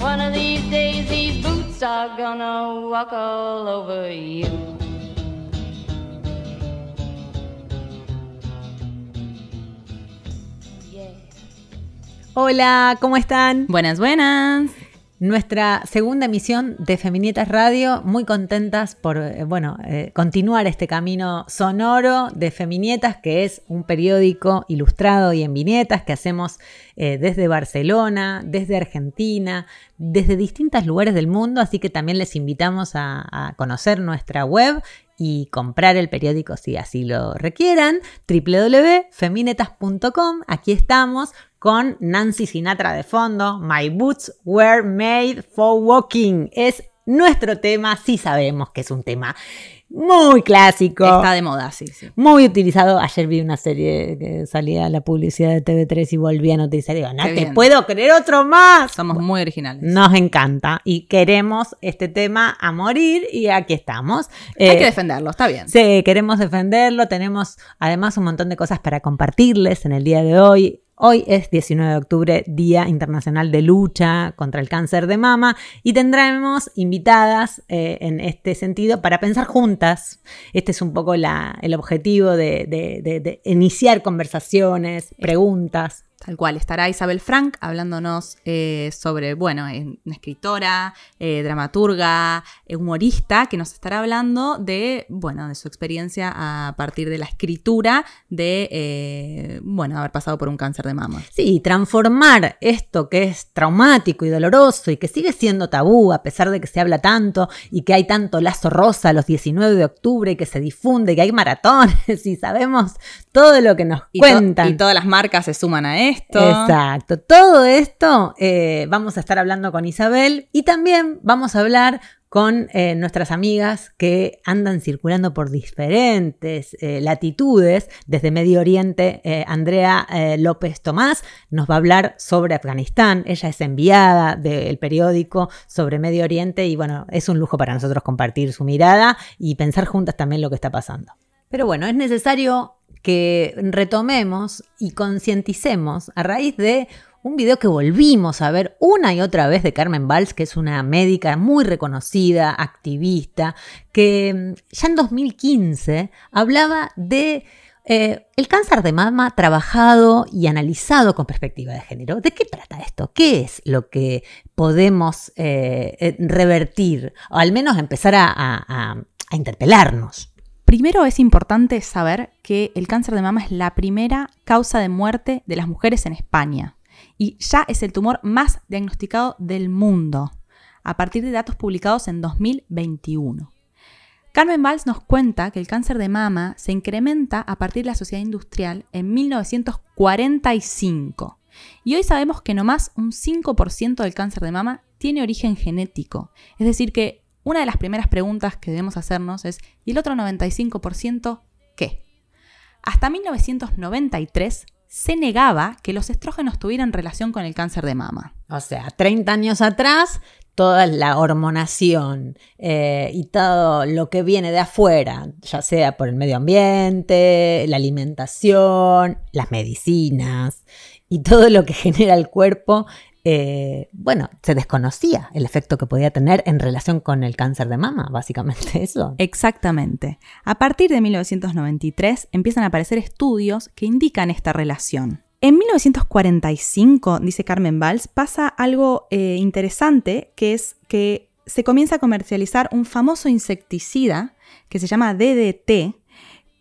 One of these days, these boots are gonna walk all over you. Yeah. Hola, ¿cómo están? Buenas, buenas. Nuestra segunda emisión de Feminietas Radio, muy contentas por eh, bueno, eh, continuar este camino sonoro de Feminietas, que es un periódico ilustrado y en viñetas que hacemos eh, desde Barcelona, desde Argentina, desde distintos lugares del mundo, así que también les invitamos a, a conocer nuestra web y comprar el periódico si así lo requieran, www.feminetas.com, aquí estamos con Nancy Sinatra de fondo, My Boots Were Made for Walking, es nuestro tema, sí sabemos que es un tema muy clásico. Está de moda, sí, sí. Muy utilizado. Ayer vi una serie que salía la publicidad de TV3 y volví a noticiar. Digo, no Qué te bien. puedo creer otro más. Somos muy originales. Nos encanta y queremos este tema a morir y aquí estamos. Hay Eh, que defenderlo, está bien. Sí, queremos defenderlo. Tenemos además un montón de cosas para compartirles en el día de hoy. Hoy es 19 de octubre, Día Internacional de Lucha contra el Cáncer de Mama, y tendremos invitadas eh, en este sentido para pensar juntas. Este es un poco el objetivo de iniciar conversaciones, preguntas. Tal cual, estará Isabel Frank hablándonos eh, sobre, bueno, eh, una escritora, eh, dramaturga, eh, humorista, que nos estará hablando de, bueno, de su experiencia a partir de la escritura de, bueno, haber pasado por un cáncer de mama. Sí, transformar esto que es traumático y doloroso y que sigue siendo tabú a pesar de que se habla tanto y que hay tanto lazo rosa los 19 de octubre y que se difunde, que hay maratones y sabemos todo lo que nos Y, to- cuentan. y todas las marcas se suman a Exacto, todo esto eh, vamos a estar hablando con Isabel y también vamos a hablar con eh, nuestras amigas que andan circulando por diferentes eh, latitudes, desde Medio Oriente, Andrea López Tomás nos va a hablar sobre Afganistán, ella es enviada del periódico sobre Medio Oriente y bueno, es un lujo para nosotros compartir su mirada y pensar juntas también lo que está pasando. Pero bueno, es necesario que retomemos y concienticemos a raíz de un video que volvimos a ver una y otra vez de Carmen Valls, que es una médica muy reconocida, activista, que mm, ya en 2015 hablaba de eh, el cáncer de mama trabajado y analizado con perspectiva de género. ¿De qué trata esto? ¿Qué es lo que podemos eh, eh, revertir? O al menos empezar a- interpelarnos. Primero es importante saber que el cáncer de mama es la primera causa de muerte de las mujeres en España. Y ya es el tumor más diagnosticado del mundo, a partir de datos publicados en 2021. Carmen Valls nos cuenta que el cáncer de mama se incrementa a partir de la sociedad industrial en 1945 y hoy sabemos que nomás un 5% del cáncer de mama tiene origen genético, es decir que una de las primeras preguntas que debemos hacernos es, ¿y el otro 95% qué? Hasta 1993 se negaba que los estrógenos tuvieran relación con el cáncer de mama. O sea, 30 años atrás, toda la hormonación eh, y todo lo que viene de afuera, ya sea por el medio ambiente, la alimentación, las medicinas y todo lo que genera el cuerpo, eh, bueno, se desconocía el efecto que podía tener en relación con el cáncer de mama, básicamente eso. Exactamente. A partir de 1993 empiezan a aparecer estudios que indican esta relación. En 1945, dice Carmen Valls, pasa algo eh, interesante, que es que se comienza a comercializar un famoso insecticida que se llama DDT,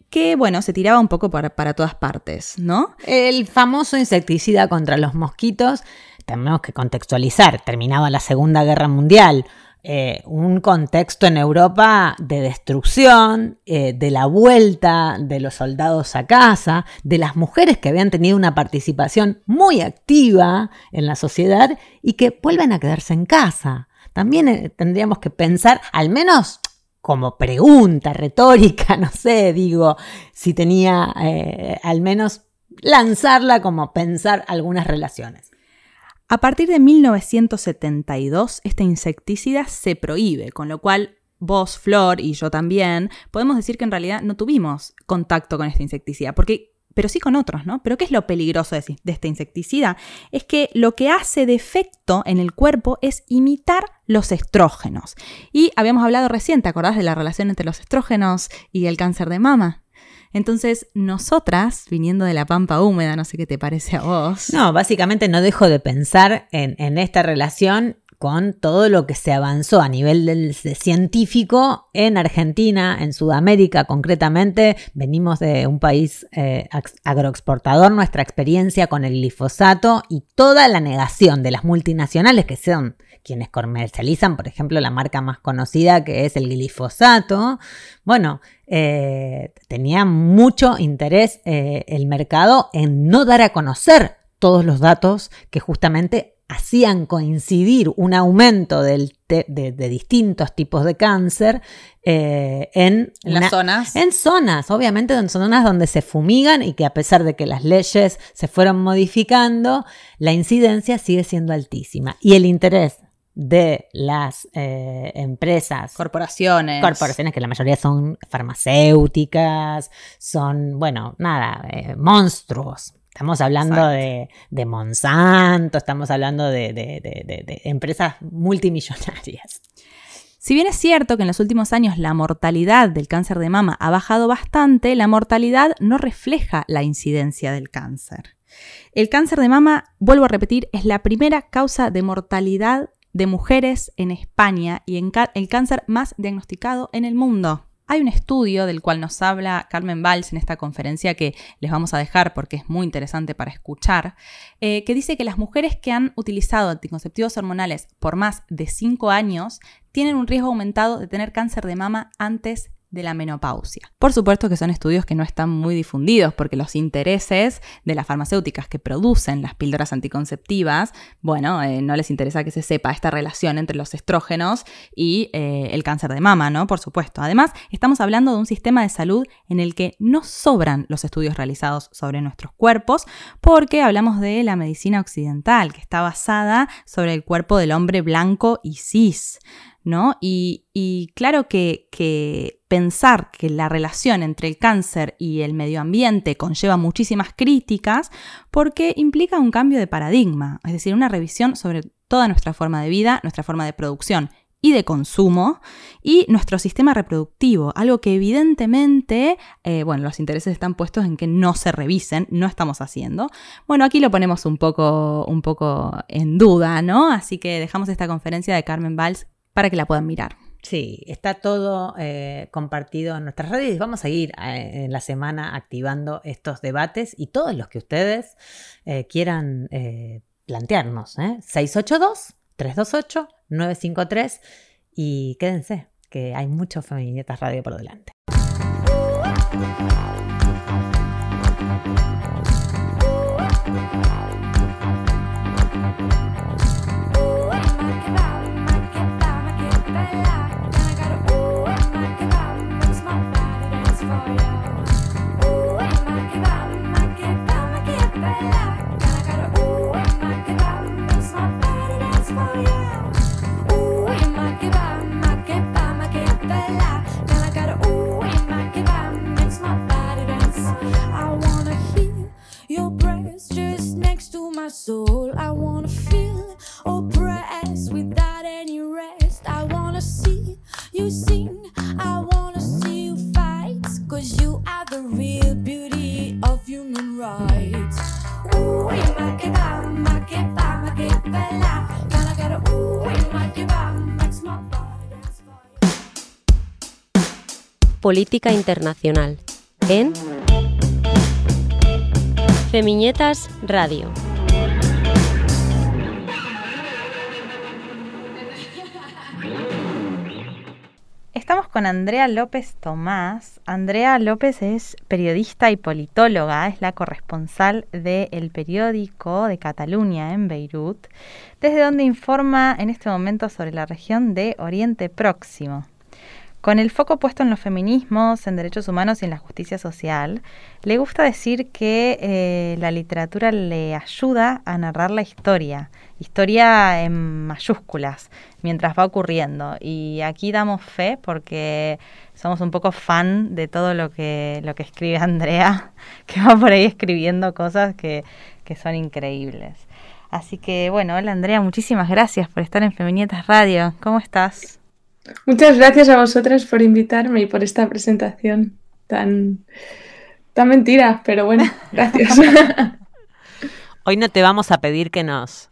que bueno, se tiraba un poco para, para todas partes, ¿no? El famoso insecticida contra los mosquitos, tenemos que contextualizar, terminaba la Segunda Guerra Mundial, eh, un contexto en Europa de destrucción, eh, de la vuelta de los soldados a casa, de las mujeres que habían tenido una participación muy activa en la sociedad y que vuelven a quedarse en casa. También eh, tendríamos que pensar, al menos como pregunta retórica, no sé, digo, si tenía al menos lanzarla como pensar algunas relaciones. A partir de 1972, este insecticida se prohíbe, con lo cual vos, Flor y yo también, podemos decir que en realidad no tuvimos contacto con este insecticida, porque pero sí con otros, ¿no? Pero ¿qué es lo peligroso de, este insecticida? Es que lo que hace de efecto en el cuerpo es imitar los estrógenos. Y habíamos hablado recién, ¿te acordás de la relación entre los estrógenos y el cáncer de mama? Entonces, nosotras, viniendo de la pampa húmeda, no sé qué te parece a vos. No, básicamente no dejo de pensar en, esta relación con todo lo que se avanzó a nivel científico en Argentina, en Sudamérica concretamente. Venimos de un país eh, agroexportador, nuestra experiencia con el glifosato y toda la negación de las multinacionales que son quienes comercializan, por ejemplo, la marca más conocida que es el glifosato. Bueno, eh, tenía mucho interés eh, el mercado en no dar a conocer todos los datos que justamente hacían coincidir un aumento de, distintos tipos de cáncer eh, en, las zonas. En zonas, obviamente en zonas donde se fumigan y que a pesar de que las leyes se fueron modificando, la incidencia sigue siendo altísima. Y el interés de las eh, empresas. Corporaciones. Corporaciones que la mayoría son farmacéuticas, son, bueno, nada, eh, monstruos. Estamos hablando de, Monsanto, estamos hablando de, de empresas multimillonarias. Si bien es cierto que en los últimos años la mortalidad del cáncer de mama ha bajado bastante, la mortalidad no refleja la incidencia del cáncer. El cáncer de mama, vuelvo a repetir, es la primera causa de mortalidad de mujeres en España y en el cáncer más diagnosticado en el mundo. Hay un estudio del cual nos habla Carmen Valls en esta conferencia que les vamos a dejar porque es muy interesante para escuchar, eh, que dice que las mujeres que han utilizado anticonceptivos hormonales por más de 5 años tienen un riesgo aumentado de tener cáncer de mama antes de la menopausia. Por supuesto que son estudios que no están muy difundidos porque los intereses de las farmacéuticas que producen las píldoras anticonceptivas, bueno, eh, no les interesa que se sepa esta relación entre los estrógenos y eh, el cáncer de mama, ¿no? Por supuesto. Además, estamos hablando de un sistema de salud en el que no sobran los estudios realizados sobre nuestros cuerpos porque hablamos de la medicina occidental, que está basada sobre el cuerpo del hombre blanco y cis. ¿No? Y, claro que, pensar que la relación entre el cáncer y el medio ambiente conlleva muchísimas críticas porque implica un cambio de paradigma, es decir, una revisión sobre toda nuestra forma de vida, nuestra forma de producción y de consumo y nuestro sistema reproductivo, algo que evidentemente, eh, bueno, los intereses están puestos en que no se revisen, no estamos haciendo. Bueno, aquí lo ponemos un poco, un poco en duda, ¿no? Así que dejamos esta conferencia de Carmen Valls para que la puedan mirar. Sí, está todo eh, compartido en nuestras redes. Vamos a ir eh, en la semana activando estos debates y todos los que ustedes eh, quieran plantearnos. 682-328-953 y quédense, que hay mucho Feminitas Radio por delante. Soul. I wanna feel oppressed without any rest. I wanna see you sing. I wanna see you fight. Cause you are the real beauty of human rights. Ooh. Política Internacional en Femiñetas Radio. Estamos con Andrea López Tomás. Andrea López es periodista y politóloga, es la corresponsal del periódico de Cataluña en Beirut, desde donde informa en este momento sobre la región de Oriente Próximo. Con el foco puesto en los feminismos, en derechos humanos y en la justicia social, le gusta decir que eh, la literatura le ayuda a narrar la historia, historia en mayúsculas, mientras va ocurriendo. Y aquí damos fe porque somos un poco fan de todo lo que, lo que escribe Andrea, que va por ahí escribiendo cosas que, que son increíbles. Así que bueno, hola Andrea, muchísimas gracias por estar en Feminietas Radio. ¿Cómo estás? Muchas gracias a vosotras por invitarme y por esta presentación tan, tan mentira, pero bueno, gracias. Hoy no te vamos a pedir que nos,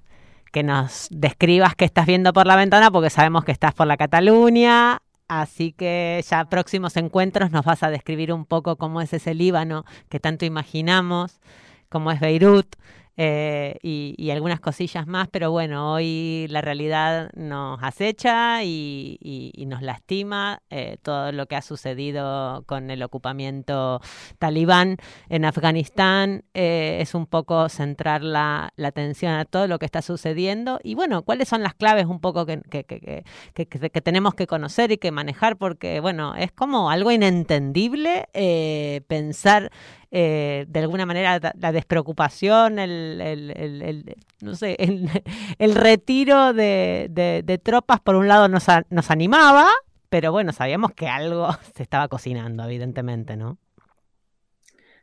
que nos describas qué estás viendo por la ventana porque sabemos que estás por la Cataluña, así que ya próximos encuentros nos vas a describir un poco cómo es ese Líbano que tanto imaginamos, cómo es Beirut. Eh, y, algunas cosillas más, pero bueno, hoy la realidad nos acecha y, nos lastima eh, todo lo que ha sucedido con el ocupamiento talibán en Afganistán. Eh, es un poco centrar la, atención a todo lo que está sucediendo y bueno, cuáles son las claves un poco que, que, tenemos que conocer y que manejar, porque bueno, es como algo inentendible pensar eh, de alguna manera la despreocupación, el, no sé, el, retiro de, tropas por un lado nos, nos animaba, pero bueno, sabíamos que algo se estaba cocinando, evidentemente, ¿no?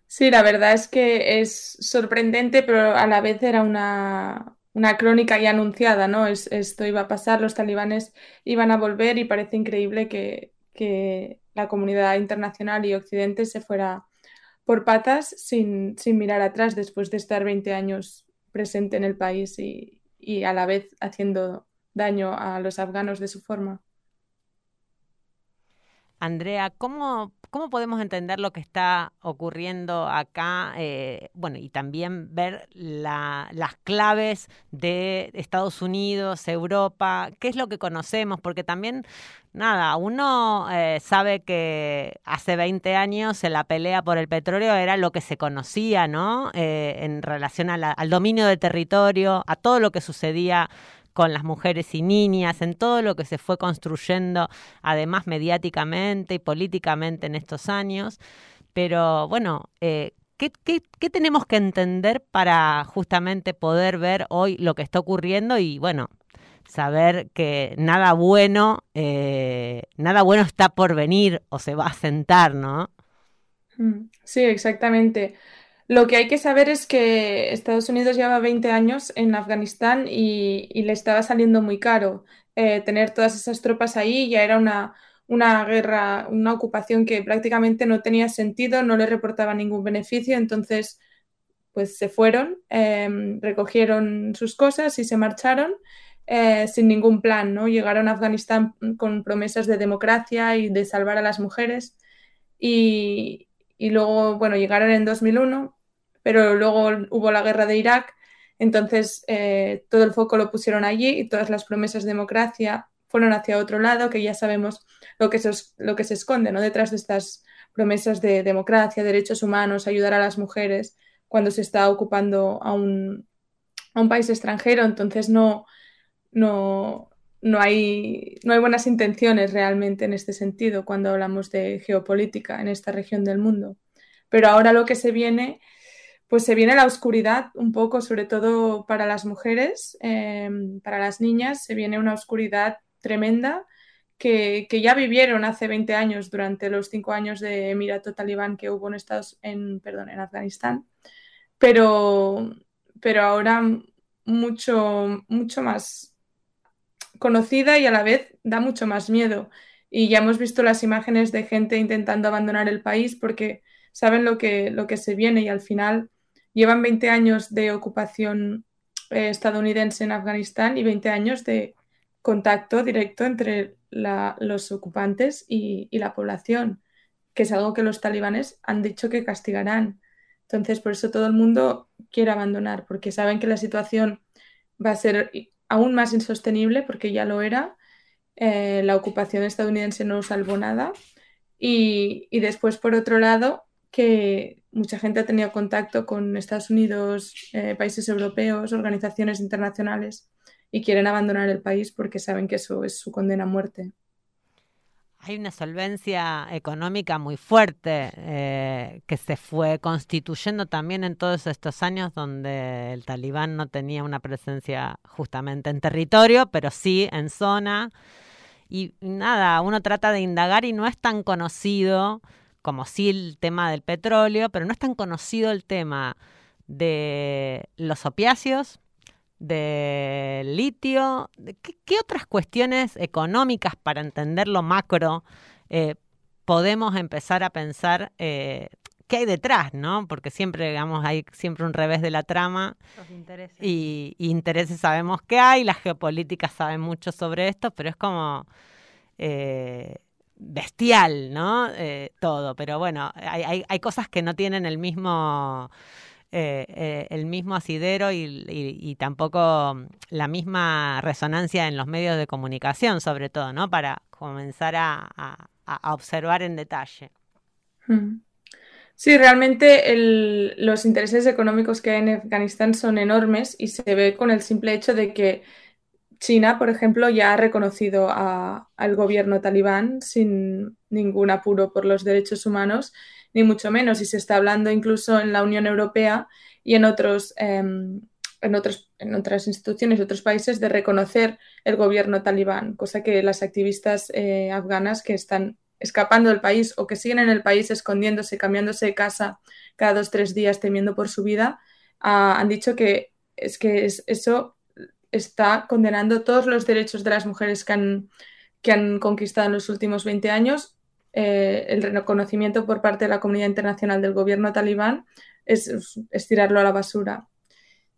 Sí, la verdad es que es sorprendente, pero a la vez era una, una crónica ya anunciada, ¿no? esto iba a pasar, los talibanes iban a volver y parece increíble que, que la comunidad internacional y Occidente se fuera por patas sin, mirar atrás después de estar 20 años presente en el país y, y a la vez haciendo daño a los afganos de su forma. Andrea, ¿cómo, ¿cómo, podemos entender lo que está ocurriendo acá? Eh, bueno, y también ver las claves de Estados Unidos, Europa, qué es lo que conocemos, porque también, nada, uno eh, sabe que hace 20 años la pelea por el petróleo era lo que se conocía, ¿no? Eh, en relación al dominio del territorio, a todo lo que sucedía con las mujeres y niñas, en todo lo que se fue construyendo, además mediáticamente y políticamente en estos años. Pero bueno, eh, ¿qué, tenemos que entender para justamente poder ver hoy lo que está ocurriendo y bueno, saber que nada bueno, eh, nada bueno está por venir o se va a sentar, ¿no? Mm, sí, exactamente. Lo que hay que saber es que Estados Unidos lleva 20 años en Afganistán y, le estaba saliendo muy caro eh, tener todas esas tropas ahí. Ya era una, una guerra, una ocupación que prácticamente no tenía sentido, no le reportaba ningún beneficio. Entonces, pues se fueron, em, recogieron sus cosas y se marcharon. Eh, sin ningún plan, ¿no? Llegaron a Afganistán con promesas de democracia y de salvar a las mujeres y, y luego, bueno, llegaron en 2001 pero luego hubo la guerra de Irak, entonces eh, todo el foco lo pusieron allí y todas las promesas de democracia fueron hacia otro lado, que ya sabemos lo que se, lo que se esconde ¿no? detrás de estas promesas de democracia, derechos humanos, ayudar a las mujeres cuando se está ocupando a un, a un país extranjero, entonces no, no, no, hay, no hay buenas intenciones realmente en este sentido cuando hablamos de geopolítica en esta región del mundo. Pero ahora lo que se viene pues se viene la oscuridad un poco, sobre todo para las mujeres, em, para las niñas, se viene una oscuridad tremenda que, ya vivieron hace 20 años durante los cinco años de Emirato Talibán que hubo en, Estados, en, perdón, en Afganistán, pero, pero ahora mucho, mucho más conocida y a la vez da mucho más miedo. Y ya hemos visto las imágenes de gente intentando abandonar el país porque saben lo que, lo que se viene y al final llevan 20 años de ocupación eh, estadounidense en Afganistán y 20 años de contacto directo entre los ocupantes y, la población, que es algo que los talibanes han dicho que castigarán. Entonces, por eso todo el mundo quiere abandonar, porque saben que la situación va a ser aún más insostenible, porque ya lo era. Eh, la ocupación estadounidense no salvó nada. Y, y, después, por otro lado, que mucha gente ha tenido contacto con Estados Unidos, eh, países europeos, organizaciones internacionales y quieren abandonar el país porque saben que eso es su condena a muerte. Hay una solvencia económica muy fuerte eh, que se fue constituyendo también en todos estos años donde el talibán no tenía una presencia justamente en territorio, pero sí en zona. Y nada, uno trata de indagar y no es tan conocido como sí el tema del petróleo, pero no es tan conocido el tema de los opiáceos, del litio. ¿Qué, otras cuestiones económicas para entender lo macro eh, podemos empezar a pensar eh, qué hay detrás, ¿no? Porque siempre, digamos, hay siempre un revés de la trama. intereses. Y, intereses sabemos que hay, las geopolíticas saben mucho sobre esto, pero es como... Eh, bestial, ¿no? Eh, todo, pero bueno, hay, hay, cosas que no tienen el mismo... Eh, eh, el mismo asidero y, tampoco la misma resonancia en los medios de comunicación, sobre todo, ¿no? Para comenzar a, observar en detalle. Hmm. Sí, realmente los intereses económicos que hay en Afganistán son enormes y se ve con el simple hecho de que China, por ejemplo, ya ha reconocido al gobierno talibán sin ningún apuro por los derechos humanos, ni mucho menos, y se está hablando incluso en la Unión Europea y en otros, em, en en otras instituciones otros países de reconocer el gobierno talibán, cosa que las activistas eh, afganas que están escapando del país o que siguen en el país escondiéndose, cambiándose de casa cada dos, tres días temiendo por su vida, ah, han dicho que es que es, eso está condenando todos los derechos de las mujeres que han, que han conquistado en los últimos 20 años. Eh, el reconocimiento por parte de la comunidad internacional del gobierno talibán es, es, tirarlo a la basura.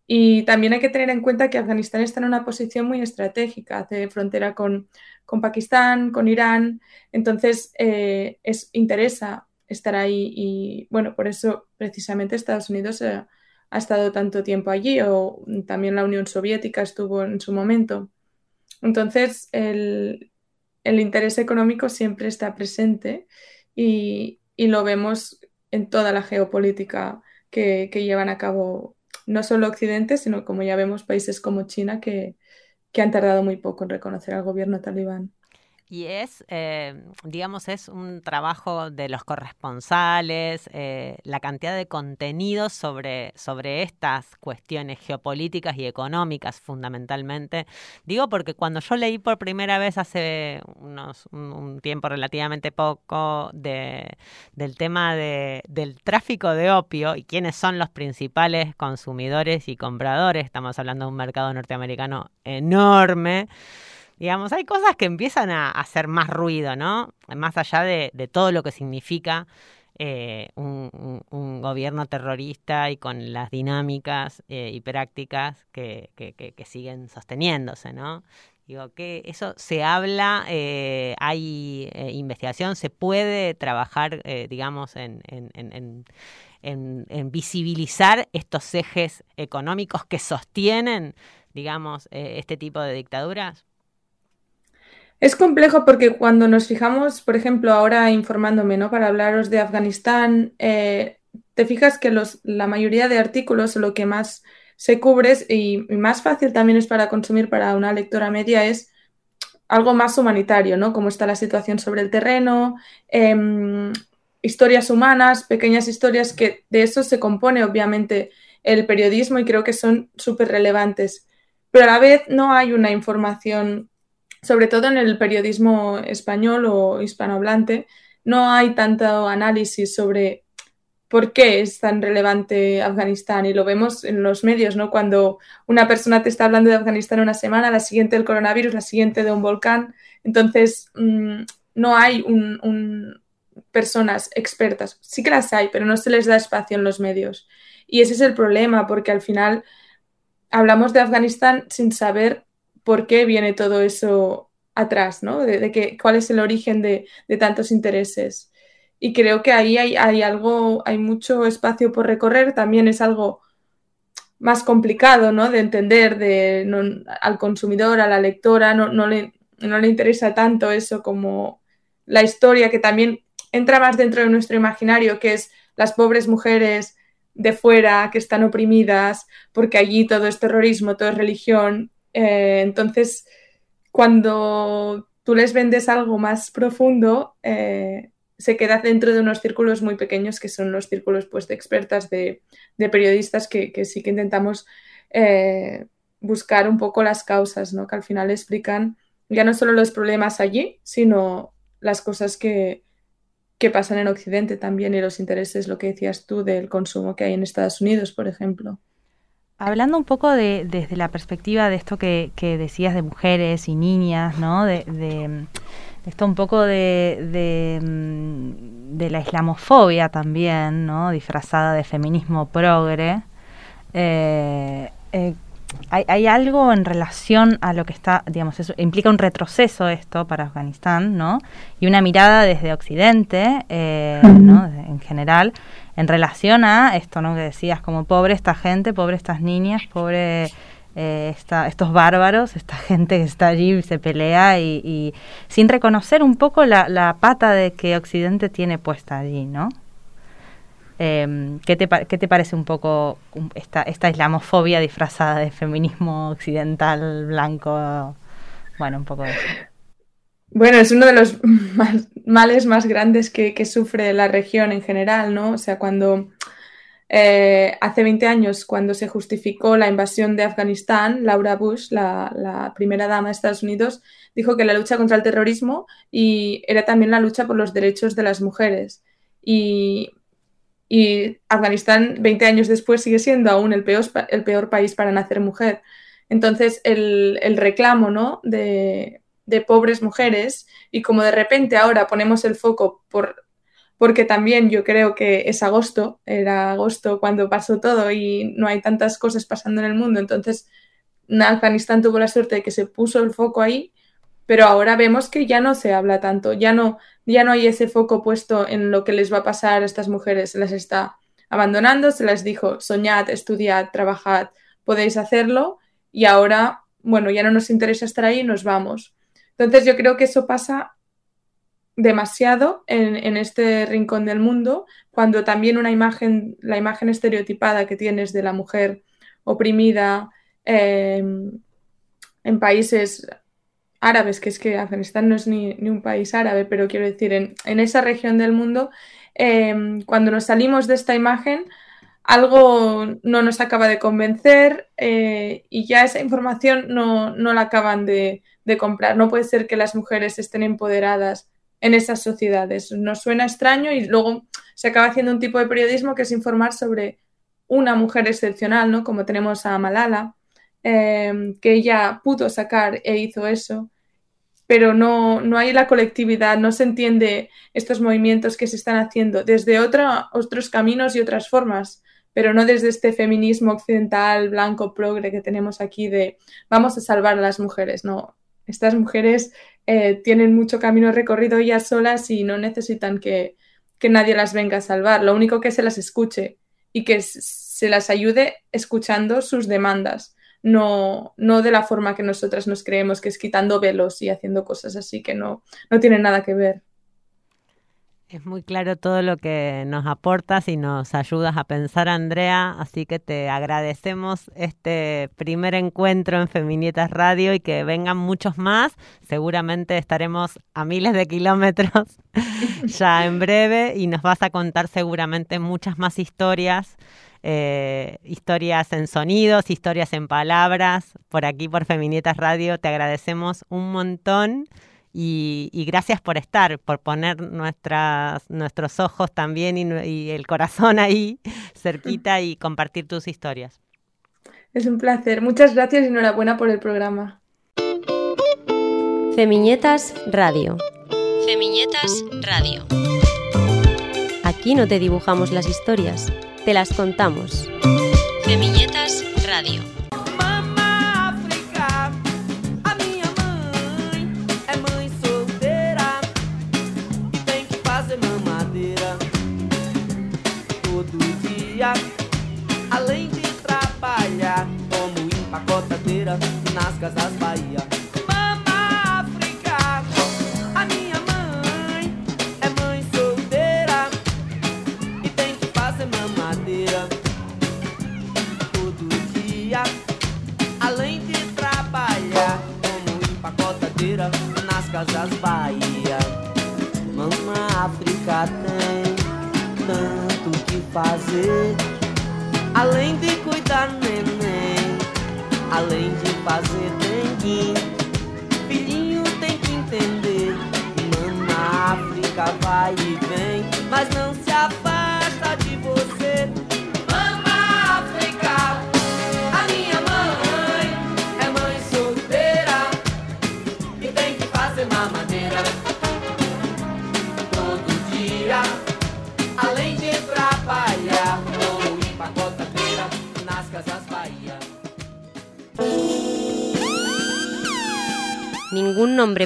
Y también hay que tener en cuenta que Afganistán está en una posición muy estratégica, hace frontera con, con Pakistán, con Irán, entonces eh, es, interesa estar ahí y bueno, por eso precisamente Estados Unidos eh, ha estado tanto tiempo allí o también la Unión Soviética estuvo en su momento. Entonces, el, interés económico siempre está presente y, lo vemos en toda la geopolítica que, llevan a cabo no solo Occidente, sino como ya vemos países como China que, que han tardado muy poco en reconocer al gobierno talibán. Y es, eh, digamos, es un trabajo de los corresponsales, eh, la cantidad de contenidos sobre, sobre estas cuestiones geopolíticas y económicas fundamentalmente. Digo porque cuando yo leí por primera vez hace unos, un, tiempo relativamente poco de, del tema de, del tráfico de opio y quiénes son los principales consumidores y compradores, estamos hablando de un mercado norteamericano enorme digamos, hay cosas que empiezan a hacer más ruido, ¿no? Más allá de, todo lo que significa eh, un, gobierno terrorista y con las dinámicas eh, y prácticas que, siguen sosteniéndose, ¿no? Digo que eso se habla, eh, hay investigación, se puede trabajar, digamos, en, en, visibilizar estos ejes económicos que sostienen, digamos, este tipo de dictaduras. Es complejo porque cuando nos fijamos, por ejemplo, ahora informándome, ¿no? Para hablaros de Afganistán, eh, te fijas que los, la mayoría de artículos, lo que más se cubre y, más fácil también es para consumir para una lectora media es algo más humanitario, ¿no? Cómo está la situación sobre el terreno, em, historias humanas, pequeñas historias que de eso se compone obviamente el periodismo y creo que son súper relevantes. Pero a la vez no hay una información sobre todo en el periodismo español o hispanohablante, no hay tanto análisis sobre por qué es tan relevante Afganistán y lo vemos en los medios, ¿no? Cuando una persona te está hablando de Afganistán una semana, la siguiente del coronavirus, la siguiente de un volcán, entonces mm, no hay un, personas expertas. Sí que las hay, pero no se les da espacio en los medios. Y ese es el problema, porque al final hablamos de Afganistán sin saber por qué viene todo eso atrás, ¿no? De, que, cuál es el origen de, tantos intereses. Y creo que ahí hay, hay, algo, hay mucho espacio por recorrer, también es algo más complicado, ¿no? De entender de, al consumidor, a la lectora, no, no, le, no le interesa tanto eso como la historia que también entra más dentro de nuestro imaginario, que es las pobres mujeres de fuera que están oprimidas, porque allí todo es terrorismo, todo es religión. Eh, entonces, cuando tú les vendes algo más profundo, eh, se queda dentro de unos círculos muy pequeños que son los círculos pues, de expertas, de, periodistas, que, sí que intentamos eh, buscar un poco las causas, ¿no? que al final explican ya no solo los problemas allí, sino las cosas que, que pasan en Occidente también y los intereses, lo que decías tú, del consumo que hay en Estados Unidos, por ejemplo. Hablando un poco de, desde la perspectiva de esto que, decías de mujeres y niñas, ¿no? De, esto un poco de, mm, de, la islamofobia también, ¿no? Disfrazada de feminismo progre. Eh, eh, hay, algo en relación a lo que está, digamos, eso implica un retroceso esto para Afganistán, ¿no? Y una mirada desde Occidente, eh, ¿no? En general, en relación a esto, ¿no? Que decías, como pobre esta gente, pobre estas niñas, pobre eh, estos bárbaros, esta gente que está allí y se pelea y, sin reconocer un poco la, pata de que Occidente tiene puesta allí, ¿no? Eh, ¿qué, te, ¿qué, te, parece un poco esta, esta islamofobia disfrazada de feminismo occidental blanco? Bueno, un poco de eso. Bueno, es uno de los males más grandes que, sufre la región en general, ¿no? O sea, cuando eh, hace 20 años, cuando se justificó la invasión de Afganistán, Laura Bush, la, primera dama de Estados Unidos, dijo que la lucha contra el terrorismo y era también la lucha por los derechos de las mujeres. Y Afganistán, 20 años después, sigue siendo aún el peor, el peor país para nacer mujer. Entonces, el, reclamo ¿no? de, pobres mujeres y como de repente ahora ponemos el foco por, porque también yo creo que es agosto, era agosto cuando pasó todo y no hay tantas cosas pasando en el mundo, entonces Afganistán tuvo la suerte de que se puso el foco ahí pero ahora vemos que ya no se habla tanto, ya no, ya no hay ese foco puesto en lo que les va a pasar a estas mujeres, se las está abandonando, se les dijo, soñad, estudiad, trabajad, podéis hacerlo y ahora, bueno, ya no nos interesa estar ahí, nos vamos. Entonces yo creo que eso pasa demasiado en, este rincón del mundo, cuando también una imagen, la imagen estereotipada que tienes de la mujer oprimida eh, en países árabes, que es que Afganistán no es ni, un país árabe, pero quiero decir, en, esa región del mundo, em, cuando nos salimos de esta imagen, algo no nos acaba de convencer eh, y ya esa información no, la acaban de, comprar. No puede ser que las mujeres estén empoderadas en esas sociedades. Nos suena extraño y luego se acaba haciendo un tipo de periodismo que es informar sobre una mujer excepcional, ¿no? Como tenemos a Malala, em, que ella pudo sacar e hizo eso pero no, no hay la colectividad, no se entiende estos movimientos que se están haciendo desde otros caminos y otras formas, pero no desde este feminismo occidental, blanco, progre que tenemos aquí de vamos a salvar a las mujeres. No, estas mujeres eh, tienen mucho camino recorrido ellas solas y no necesitan que, que nadie las venga a salvar. Lo único que se las escuche y que se las ayude escuchando sus demandas no, no de la forma que nosotras nos creemos, que es quitando velos y haciendo cosas así que no, no tienen nada que ver. Es muy claro todo lo que nos aportas y nos ayudas a pensar, Andrea, así que te agradecemos este primer encuentro en Feminietas Radio y que vengan muchos más. Seguramente estaremos a miles de kilómetros ya en breve y nos vas a contar seguramente muchas más historias eh, historias en sonidos, historias en palabras, por aquí por Feminietas Radio. Te agradecemos un montón y, gracias por estar, por poner nuestras, nuestros ojos también y, el corazón ahí cerquita y compartir tus historias. Es un placer. Muchas gracias y enhorabuena por el programa. Femiñetas Radio. Femiñetas Radio. Aquí no te dibujamos las historias te las contamos. Semilletas Radio. Casas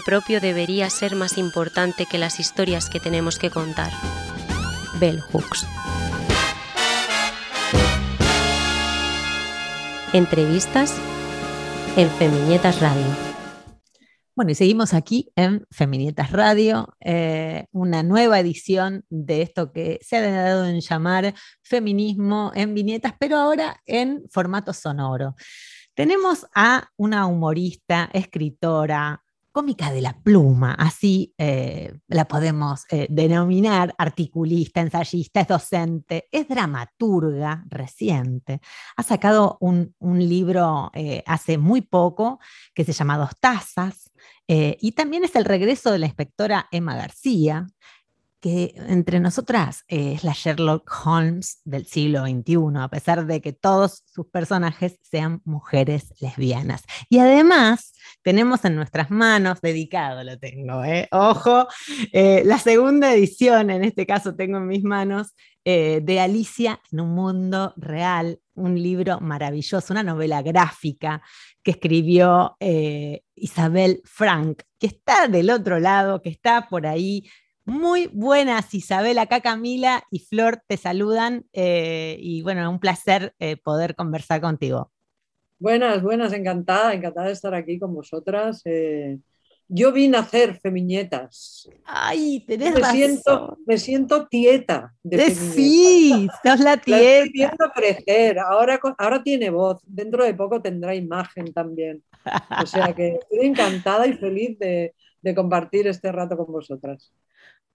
propio debería ser más importante que las historias que tenemos que contar. Bell Hooks. Entrevistas en Feminietas Radio. Bueno, y seguimos aquí en Feminietas Radio, eh, una nueva edición de esto que se ha dado en llamar feminismo en viñetas, pero ahora en formato sonoro. Tenemos a una humorista, escritora, cómica de la pluma, así eh, la podemos eh, denominar, articulista, ensayista, es docente, es dramaturga reciente. Ha sacado un, libro eh, hace muy poco que se llama Dos Tazas, y también es el regreso de la inspectora Emma García, que entre nosotras es la Sherlock Holmes del siglo XXI, a pesar de que todos sus personajes sean mujeres lesbianas. Y además tenemos en nuestras manos, dedicado lo tengo, eh, ojo, eh, la segunda edición, en este caso tengo en mis manos, eh, de Alicia en un mundo real, un libro maravilloso, una novela gráfica que escribió Isabel Frank, que está del otro lado, que está por ahí muy buenas, Isabel. Acá Camila y Flor te saludan eh, y bueno, un placer eh, poder conversar contigo. Buenas, buenas, encantada, encantada de estar aquí con vosotras. Eh, yo vine a hacer femiñetas. Ay, tenés Me razón. siento, me siento tieta de Eh. Sí, sos la La estoy tieta. viendo crecer. Ahora, ahora tiene voz. Dentro de poco tendrá imagen también. O sea que estoy encantada y feliz de, de compartir este rato con vosotras.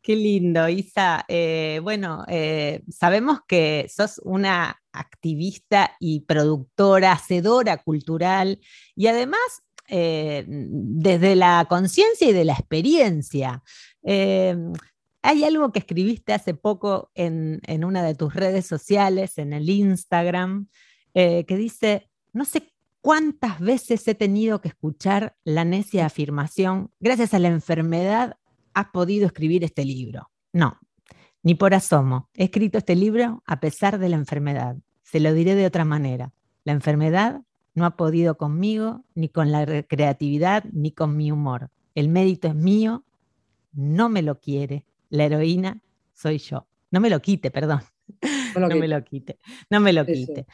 Qué lindo, Isa. Eh, bueno, eh, sabemos que sos una activista y productora, hacedora cultural y además eh, desde la conciencia y de la experiencia. Hay algo que escribiste hace poco en, una de tus redes sociales, en el Instagram, que dice, no sé cuántas veces he tenido que escuchar la necia afirmación, gracias a la enfermedad has podido escribir este libro. No, ni por asomo. He escrito este libro a pesar de la enfermedad. Se lo diré de otra manera. La enfermedad no ha podido conmigo, ni con la re- creatividad, ni con mi humor. El mérito es mío, no me lo quiere. La heroína soy yo. No me lo quite, perdón. Lo no me lo quite. No me lo quite.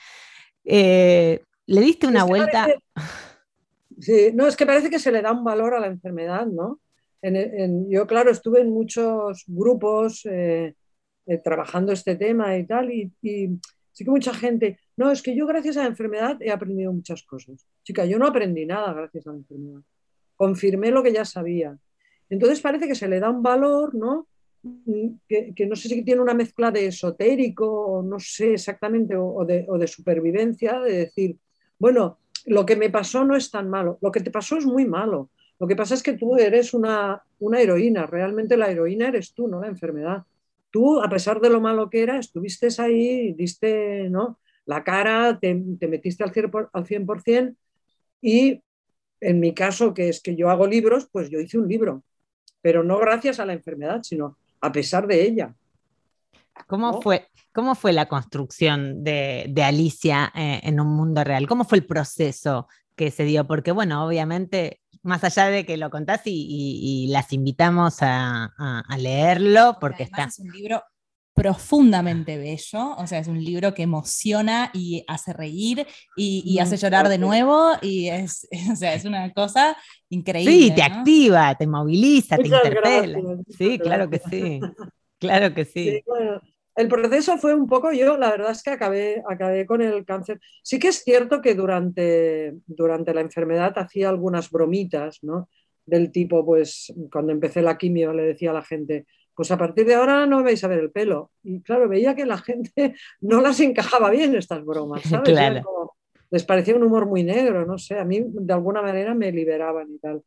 Eh, le diste una Es que vuelta. parece- Sí, no, es que parece que se le da un valor a la enfermedad, ¿no? En- en- yo, claro, estuve en muchos grupos eh, eh, trabajando este tema y tal, y, y sí que mucha gente, no, es que yo gracias a la enfermedad he aprendido muchas cosas. Chica, yo no aprendí nada gracias a la enfermedad. Confirmé lo que ya sabía. Entonces parece que se le da un valor, ¿no? Mm, Que, que no sé si tiene una mezcla de esotérico, no sé exactamente, o, o de, o de supervivencia, de decir, bueno, lo que me pasó no es tan malo, lo que te pasó es muy malo. Lo que pasa es que tú eres una, una heroína, realmente la heroína eres tú, no la enfermedad. Tú, a pesar de lo malo que era, estuviste ahí, diste ¿no? la cara, te, te metiste al 100%, al 100% y en mi caso, que es que yo hago libros, pues yo hice un libro, pero no gracias a la enfermedad, sino a pesar de ella. ¿Cómo, ¿no? fue, ¿Cómo fue la construcción de, de Alicia eh, en un mundo real? ¿Cómo fue el proceso que se dio? Porque, bueno, obviamente, más allá de que lo contás y, y- y las invitamos a, a- a leerlo, porque está. Es un libro profundamente bello, o sea, es un libro que emociona y hace reír y, y hace llorar de nuevo y es, o sea, es una cosa increíble. Sí, te ¿no? activa, te moviliza, te interpela. gracias, Sí, claro que sí. Claro que Sí, sí. bueno, el proceso fue un poco, yo la verdad es que acabé, acabé con el cáncer. Sí que es cierto que durante, durante la enfermedad hacía algunas bromitas, ¿no? Del tipo, pues cuando empecé la quimio le decía a la gente, pues a partir de ahora no me vais a ver el pelo. Y claro, veía que la gente no las encajaba bien estas bromas, ¿sabes? Claro. Era como- les parecía un humor muy negro, no sé, a mí de alguna manera me liberaban y tal.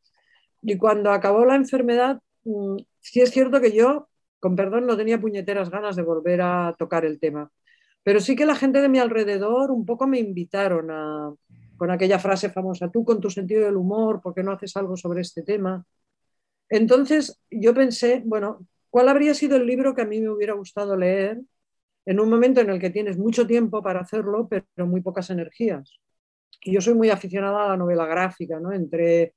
Y cuando acabó la enfermedad, mm, sí es cierto que yo con perdón, no tenía puñeteras ganas de volver a tocar el tema. Pero sí que la gente de mi alrededor un poco me invitaron a, con aquella frase famosa, tú con tu sentido del humor, ¿por qué no haces algo sobre este tema? Entonces yo pensé, bueno, ¿cuál habría sido el libro que a mí me hubiera gustado leer en un momento en el que tienes mucho tiempo para hacerlo, pero muy pocas energías? Y yo soy muy aficionada a la novela gráfica, ¿no? Entre,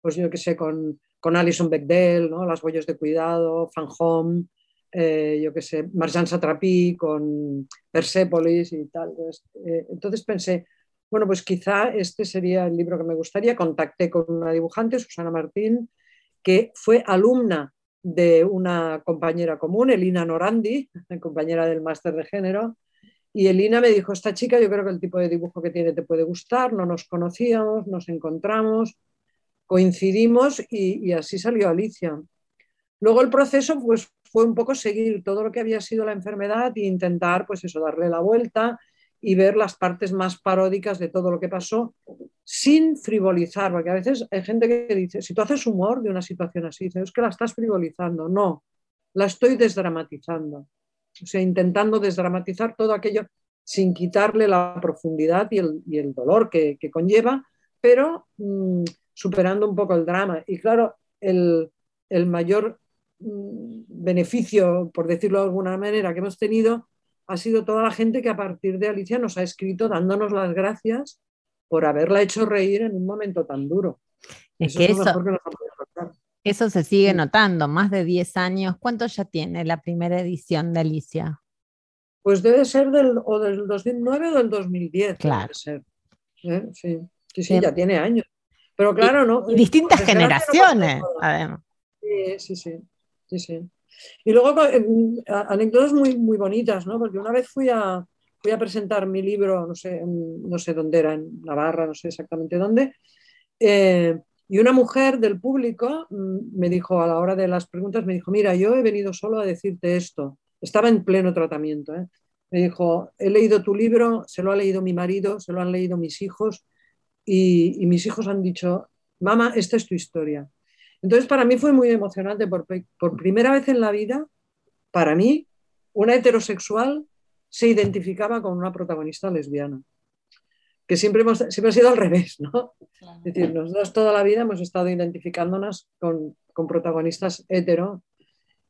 pues yo qué sé, con, con Alison Bechdel, ¿no? Las huellas de cuidado, Fan Home, eh, yo qué sé, Marjan Satrapi con Persepolis y tal. Pues, eh, entonces pensé, bueno, pues quizá este sería el libro que me gustaría. Contacté con una dibujante, Susana Martín, que fue alumna de una compañera común, Elina Norandi, compañera del máster de género, y Elina me dijo, esta chica yo creo que el tipo de dibujo que tiene te puede gustar, no nos conocíamos, nos encontramos, coincidimos y, y así salió Alicia. Luego el proceso pues, fue un poco seguir todo lo que había sido la enfermedad e intentar pues eso, darle la vuelta y ver las partes más paródicas de todo lo que pasó sin frivolizar, porque a veces hay gente que dice, si tú haces humor de una situación así, dices, es que la estás frivolizando. No, la estoy desdramatizando. O sea, intentando desdramatizar todo aquello sin quitarle la profundidad y el, y el dolor que, que, conlleva, pero mmm, superando un poco el drama. Y claro, el, el mayor mmm, beneficio, por decirlo de alguna manera, que hemos tenido ha sido toda la gente que a partir de Alicia nos ha escrito dándonos las gracias por haberla hecho reír en un momento tan duro. Es eso que, es eso, que nos ha eso se sigue sí. notando, más de 10 años. ¿Cuánto ya tiene la primera edición de Alicia? Pues debe ser del, o del 2009 o del 2010. Claro. Ser. ¿Eh? Sí. sí, sí, ya tiene años. Pero claro, ¿no? Y distintas generaciones, no además. Sí, sí, sí, sí, sí. Y luego eh, anécdotas muy, muy bonitas, ¿no? Porque una vez fui a, fui a presentar mi libro, no sé, en, no sé dónde era, en Navarra, no sé exactamente dónde, eh, y una mujer del público mm, me dijo a la hora de las preguntas, me dijo, mira, yo he venido solo a decirte esto. Estaba en pleno tratamiento. ¿eh? Me dijo, he leído tu libro, se lo ha leído mi marido, se lo han leído mis hijos, y, y mis hijos han dicho, mamá, esta es tu historia. Entonces, para mí fue muy emocionante, porque por primera vez en la vida, para mí, una heterosexual se identificaba con una protagonista lesbiana. Que siempre, hemos, siempre ha sido al revés, ¿no? Claro. Es decir, nosotros toda la vida hemos estado identificándonos con, con protagonistas hetero.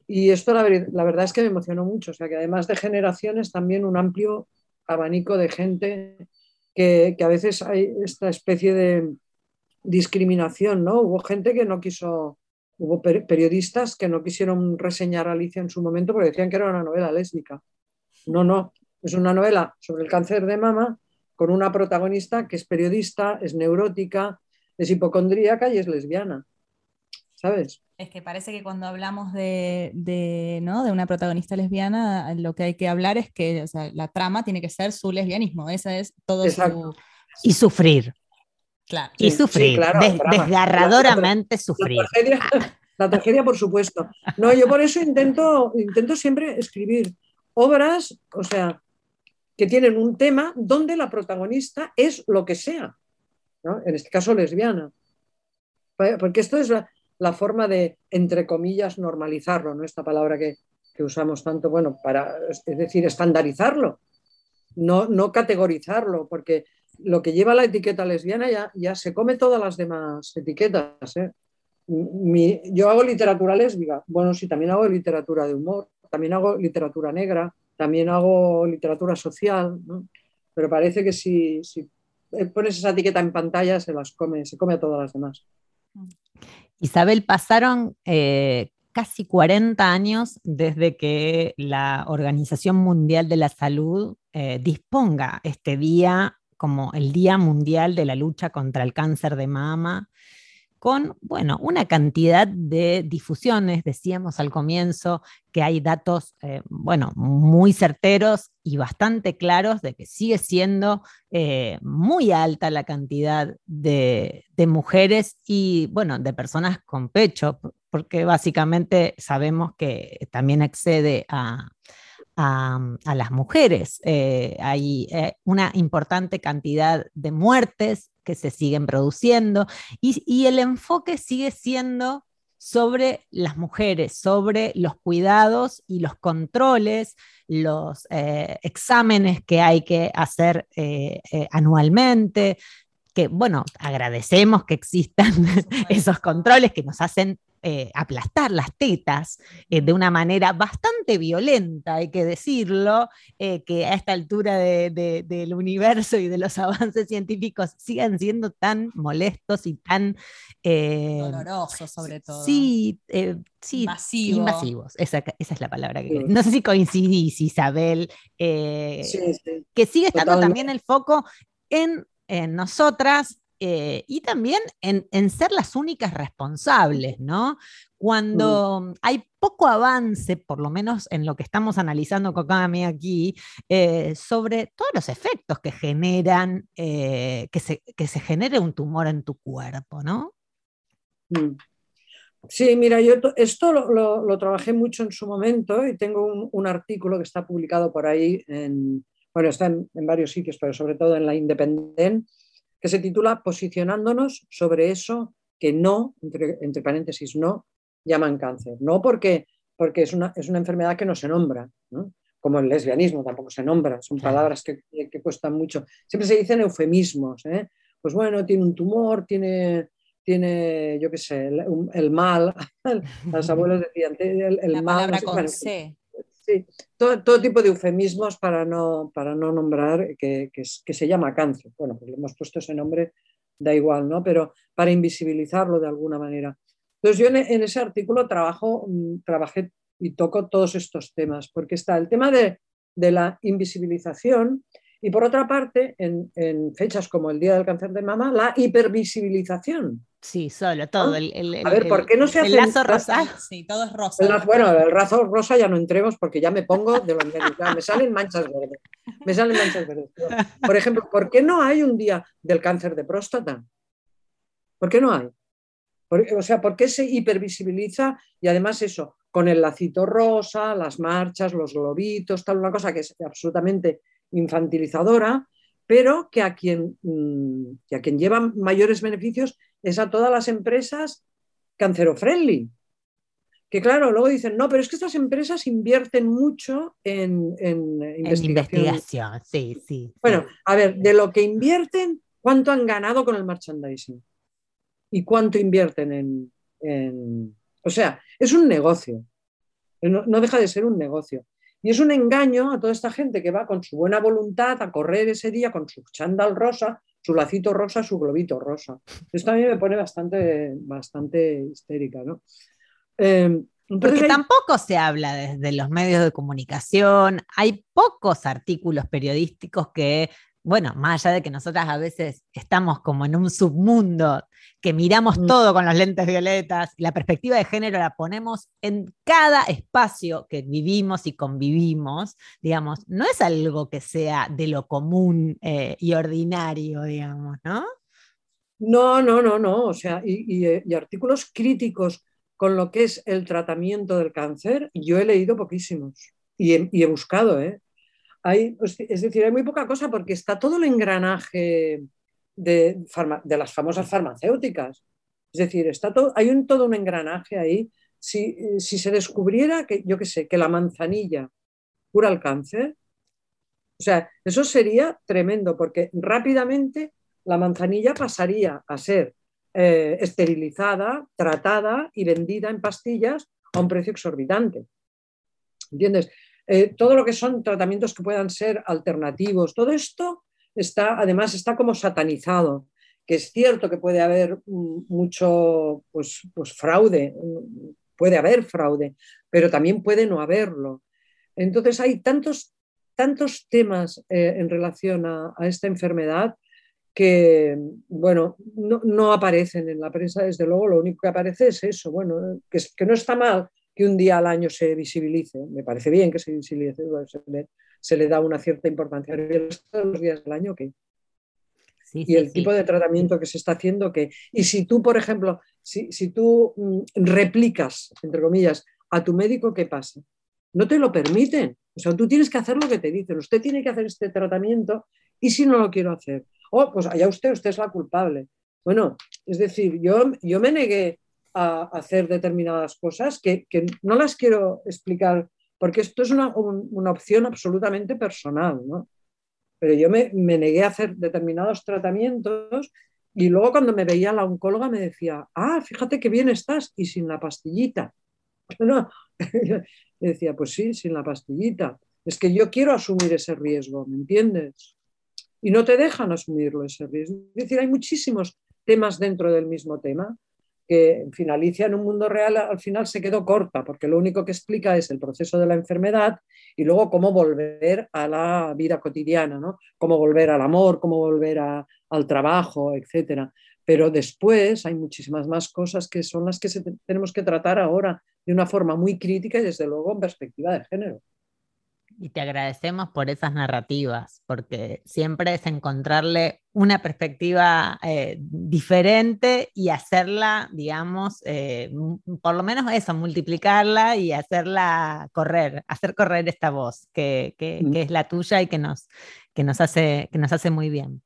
Y esto, la, la, verdad es que me emocionó mucho. O sea, que además de generaciones, también un amplio abanico de gente que, que a veces hay esta especie de, discriminación, ¿no? Hubo gente que no quiso, hubo per periodistas que no quisieron reseñar a Alicia en su momento porque decían que era una novela lésbica. No, no, es una novela sobre el cáncer de mama con una protagonista que es periodista, es neurótica, es hipocondríaca y es lesbiana. ¿Sabes? Es que parece que cuando hablamos de, de, ¿no? de una protagonista lesbiana, lo que hay que hablar es que o sea, la trama tiene que ser su lesbianismo. Esa es todo Exacto. su... Y sufrir. Claro. Y sufrir, sí, claro, Des desgarradoramente la, sufrir. La tragedia, la tragedia, por supuesto. No, yo por eso intento, intento siempre escribir obras, o sea, que tienen un tema donde la protagonista es lo que sea, ¿no? en este caso lesbiana. Porque esto es la, forma de, entre comillas, normalizarlo, ¿no? esta palabra que, que usamos tanto, bueno, para, es decir, estandarizarlo, no, no categorizarlo, porque lo que lleva la etiqueta lesbiana ya, ya se come todas las demás etiquetas. ¿eh? Mi, yo hago literatura lésbica, bueno, sí, también hago literatura de humor, también hago literatura negra, también hago literatura social, pero parece que si, si, pones esa etiqueta en pantalla se las come, se come a todas las demás. Isabel, pasaron eh, casi 40 años desde que la Organización Mundial de la Salud eh, disponga este día como el Día Mundial de la Lucha contra el Cáncer de Mama con, bueno, una cantidad de difusiones. Decíamos al comienzo que hay datos, eh, bueno, muy certeros y bastante claros de que sigue siendo eh, muy alta la cantidad de, mujeres y, bueno, de personas con pecho, porque básicamente sabemos que también excede a, las mujeres. Eh, hay una importante cantidad de muertes que se siguen produciendo y, el enfoque sigue siendo sobre las mujeres, sobre los cuidados y los controles, los eh, exámenes que hay que hacer eh, eh, anualmente, que bueno, agradecemos que existan esos controles que nos hacen eh, aplastar las tetas eh, de una manera bastante violenta, hay que decirlo, eh, que a esta altura del universo y de los avances científicos sigan siendo tan molestos y tan... Dolorosos sobre todo. Sí, sí invasivos. Esa, es la palabra que... No sé si coincidís, Isabel, que sigue estando también el foco en, en nosotras eh, y también en, ser las únicas responsables, ¿no? Cuando hay poco avance, por lo menos en lo que estamos analizando con cada aquí, eh, sobre todos los efectos que generan, eh, que, se, que se genere un tumor en tu cuerpo, ¿no? Mm. Sí, mira, yo esto lo, trabajé mucho en su momento y tengo un, artículo que está publicado por ahí, en, bueno, está en, en varios sitios, pero sobre todo en la Independent, que se titula Posicionándonos sobre eso que no, entre, paréntesis, no llaman cáncer. No porque, porque es, una, es una enfermedad que no se nombra, como el lesbianismo tampoco se nombra, son palabras que, que, cuestan mucho. Siempre se dicen eufemismos. ¿eh? Pues bueno, tiene un tumor, tiene, tiene yo qué sé, el, mal. Las abuelas decían, el, el La mal. Palabra con C. Sí, todo, tipo de eufemismos para no, para no nombrar que, se llama cáncer. Bueno, pues le hemos puesto ese nombre, da igual, ¿no? Pero para invisibilizarlo de alguna manera. Entonces yo en, ese artículo trabajo, mm, trabajé y toco todos estos temas, porque está el tema de, de la invisibilización y por otra parte, en, fechas como el Día del Cáncer de Mama, la hipervisibilización. Sí, solo, todo. El, a ver, ¿por qué no se hace el lazo rosa? Sí, todo es rosa. bueno, el lazo rosa ya no entremos porque ya me pongo de los nervios. Me salen manchas verdes. Me salen manchas verdes. Por ejemplo, ¿por qué no hay un día del cáncer de próstata? ¿Por qué no hay? o sea, ¿por qué se hipervisibiliza? Y además eso, con el lacito rosa, las marchas, los globitos, tal, una cosa que es absolutamente infantilizadora, pero que a quien, mm, que a quien lleva mayores beneficios es a todas las empresas cancero-friendly. Que claro, luego dicen, no, pero es que estas empresas invierten mucho en, investigación. sí, sí. Bueno, a ver, de lo que invierten, ¿cuánto han ganado con el merchandising? ¿Y cuánto invierten en... O sea, es un negocio. no deja de ser un negocio. Y es un engaño a toda esta gente que va con su buena voluntad a correr ese día con su chándal rosa, su lacito rosa, su globito rosa. Esto a mí me pone bastante, bastante histérica, ¿no? Em, Porque tampoco se habla desde los medios de comunicación, hay pocos artículos periodísticos que bueno, más allá de que nosotras a veces estamos como en un submundo, que miramos mm. todo con los lentes violetas, la perspectiva de género la ponemos en cada espacio que vivimos y convivimos, digamos, no es algo que sea de lo común eh, y ordinario, digamos, ¿no? No, no, no, no, o sea, y, eh, artículos críticos con lo que es el tratamiento del cáncer, yo he leído poquísimos y he buscado, ¿eh? Pues, es decir, hay muy poca cosa porque está todo el engranaje de, las famosas farmacéuticas. Es decir, está todo, hay un, todo un engranaje ahí. Si, se descubriera que, yo qué sé, que la manzanilla cura el cáncer, o sea, eso sería tremendo porque rápidamente la manzanilla pasaría a ser eh, esterilizada, tratada y vendida en pastillas a un precio exorbitante. ¿Entiendes? Eh, todo lo que son tratamientos que puedan ser alternativos, todo esto está, además, está como satanizado, que es cierto que puede haber mucho pues, pues fraude, puede haber fraude, pero también puede no haberlo. Entonces hay tantos, tantos temas eh, en relación a, a, esta enfermedad que, bueno, no, no, aparecen en la prensa, desde luego, lo único que aparece es eso, bueno, que, que no está mal que un día al año se visibilice, me parece bien que se visibilice, se le, se le da una cierta importancia, pero los días del año, y el sí, tipo sí. de tratamiento que se está haciendo, que y si tú, por ejemplo, si, si tú mm, replicas, entre comillas, a tu médico, ¿qué pasa? No te lo permiten. O sea, tú tienes que hacer lo que te dicen. Usted tiene que hacer este tratamiento y si no lo quiero hacer, oh, pues allá usted, usted es la culpable. Bueno, es decir, yo, yo me negué a hacer determinadas cosas que, que no las quiero explicar porque esto es una, una opción absolutamente personal, ¿no? Pero yo me, me, negué a hacer determinados tratamientos y luego cuando me veía la oncóloga me decía, ah, fíjate qué bien estás y sin la pastillita. No, decía, pues sí, sin la pastillita. Es que yo quiero asumir ese riesgo, ¿me entiendes? Y no te dejan asumirlo ese riesgo. Es decir, hay muchísimos temas dentro del mismo tema que finaliza en un mundo real al final se quedó corta, porque lo único que explica es el proceso de la enfermedad y luego cómo volver a la vida cotidiana, ¿no? cómo volver al amor, cómo volver a, al trabajo, etc. Pero después hay muchísimas más cosas que son las que tenemos que tratar ahora de una forma muy crítica y desde luego en perspectiva de género. Y te agradecemos por esas narrativas, porque siempre es encontrarle una perspectiva eh, diferente y hacerla, digamos, eh, por lo menos eso, multiplicarla y hacerla correr, hacer correr esta voz que, que, que es la tuya y que nos, que nos, hace, que nos hace muy bien.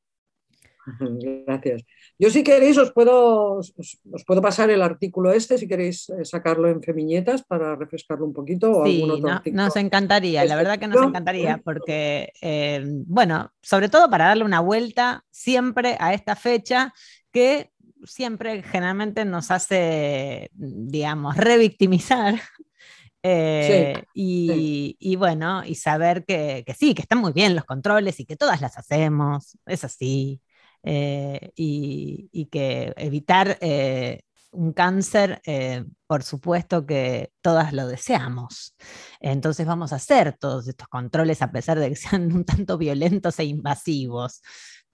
Gracias. Yo si queréis os puedo, os, puedo pasar el artículo este, si queréis eh, sacarlo en Femiñetas para refrescarlo un poquito. O sí, algún otro no, nos encantaría, la verdad que nos encantaría, porque, eh, bueno, sobre todo para darle una vuelta siempre a esta fecha que siempre generalmente nos hace, digamos, revictimizar eh, sí, y, sí. y, bueno, y saber que, que, sí, que están muy bien los controles y que todas las hacemos, es así. Eh, y, y, que evitar eh, un cáncer, eh, por supuesto que todas lo deseamos. Entonces vamos a hacer todos estos controles a pesar de que sean un tanto violentos e invasivos.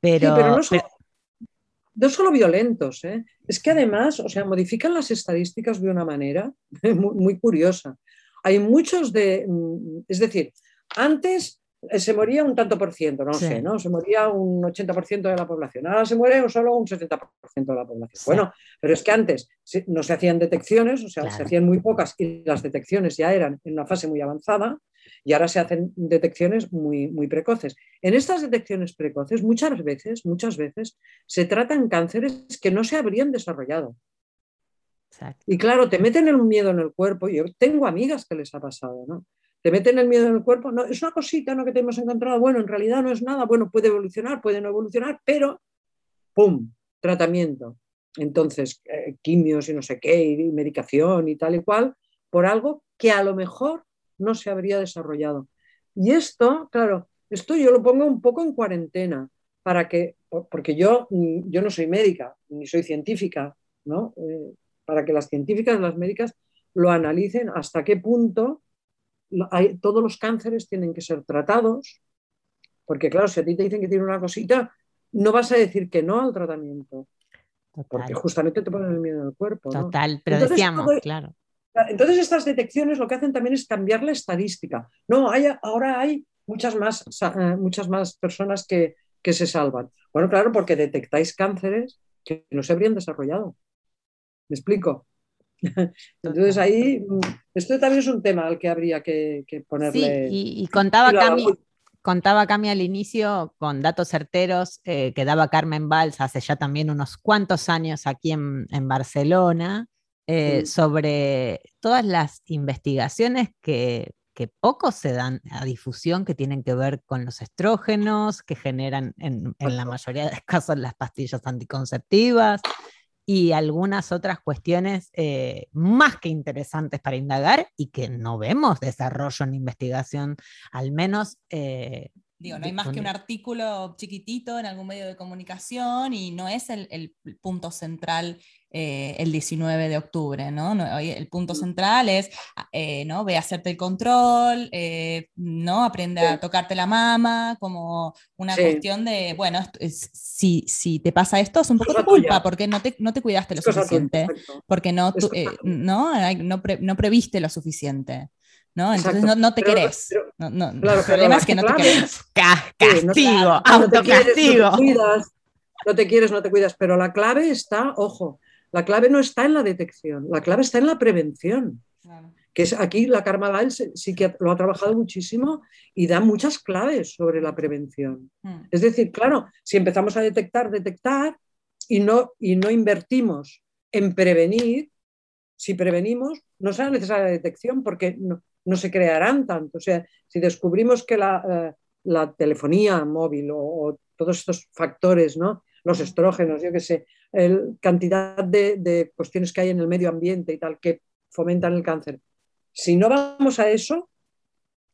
Pero, sí, pero no, solo, no solo violentos, es que además, o sea, modifican las estadísticas de una manera muy, muy curiosa. Hay muchos de, mm, es decir, antes se moría un tanto por ciento, no sí. sé, ¿no? Se moría un 80% de la población. Ahora se muere solo un 70% de la población. Sí. Bueno, pero es que antes no se hacían detecciones, o sea, claro. se hacían muy pocas y las detecciones ya eran en una fase muy avanzada y ahora se hacen detecciones muy, muy precoces. En estas detecciones precoces, muchas veces, muchas veces, se tratan cánceres que no se habrían desarrollado. Exacto. Y claro, te meten un miedo en el cuerpo. Yo tengo amigas que les ha pasado, ¿no? Te meten el miedo en el cuerpo, no, es una cosita ¿no? que te hemos encontrado, bueno, en realidad no es nada, bueno, puede evolucionar, puede no evolucionar, pero ¡pum! Tratamiento. Entonces, eh, quimios y no sé qué, y medicación y tal y cual, por algo que a lo mejor no se habría desarrollado. Y esto, claro, esto yo lo pongo un poco en cuarentena, para que, porque yo, mm, yo no soy médica, ni soy científica, ¿no? Eh, para que las científicas, las médicas, lo analicen hasta qué punto hay, todos los cánceres tienen que ser tratados, porque claro, si a ti te dicen que tiene una cosita, no vas a decir que no al tratamiento, Total. porque justamente te ponen el miedo en el cuerpo. Total, ¿no? pero entonces, decíamos, todo, claro. Entonces estas detecciones lo que hacen también es cambiar la estadística. No, hay, ahora hay muchas más, eh, muchas más personas que, que se salvan. Bueno, claro, porque detectáis cánceres que no se habrían desarrollado. ¿Me explico? Entonces ahí, mm, esto también es un tema al que habría que, que ponerle... Sí, y, y contaba Cami, contaba Cami al inicio con datos certeros eh, que daba Carmen Valls hace ya también unos cuantos años aquí en, en Barcelona eh, sí. sobre todas las investigaciones que, que poco se dan a difusión que tienen que ver con los estrógenos, que generan en, en la mayoría de casos las pastillas anticonceptivas, y algunas otras cuestiones eh, más que interesantes para indagar y que no vemos desarrollo en investigación, al menos... Eh, Digo, no hay más que un artículo chiquitito en algún medio de comunicación y no es el, el punto central eh, el 19 de octubre, ¿no? El punto central es, eh, ¿no? Ve a hacerte el control, eh, ¿no? Aprende a Sí. tocarte la mama, como una Sí. cuestión de, bueno, es- si, si te pasa esto es un poco Cosa tu culpa, tuya. porque no te, no te cuidaste lo Es tuya, suficiente, exacto. porque no, Es tu- eh, tuya. ¿no? No, pre- no previste lo suficiente. ¿no? Entonces no, no te Pero- querés. pero- No, no, claro, el problema es que no te querés. es- Ca- Sí, castigo, no te quieres, autocastigo. Te cuidas, no te quieres, no te cuidas, pero la clave está, ojo, la clave no está en la detección, la clave está en la prevención. Que es aquí la Karma sí que lo ha trabajado muchísimo y da muchas claves sobre la prevención. Mm. Es decir, claro, si empezamos a detectar, detectar y no, y no invertimos en prevenir, si prevenimos, no será necesaria la detección porque no, no se crearán tanto. O sea, si descubrimos que la, eh, la telefonía móvil o, o todos estos factores, ¿no? los estrógenos, yo qué sé, el, cantidad de, cuestiones que hay en el medio ambiente y tal que fomentan el cáncer. Si no vamos a eso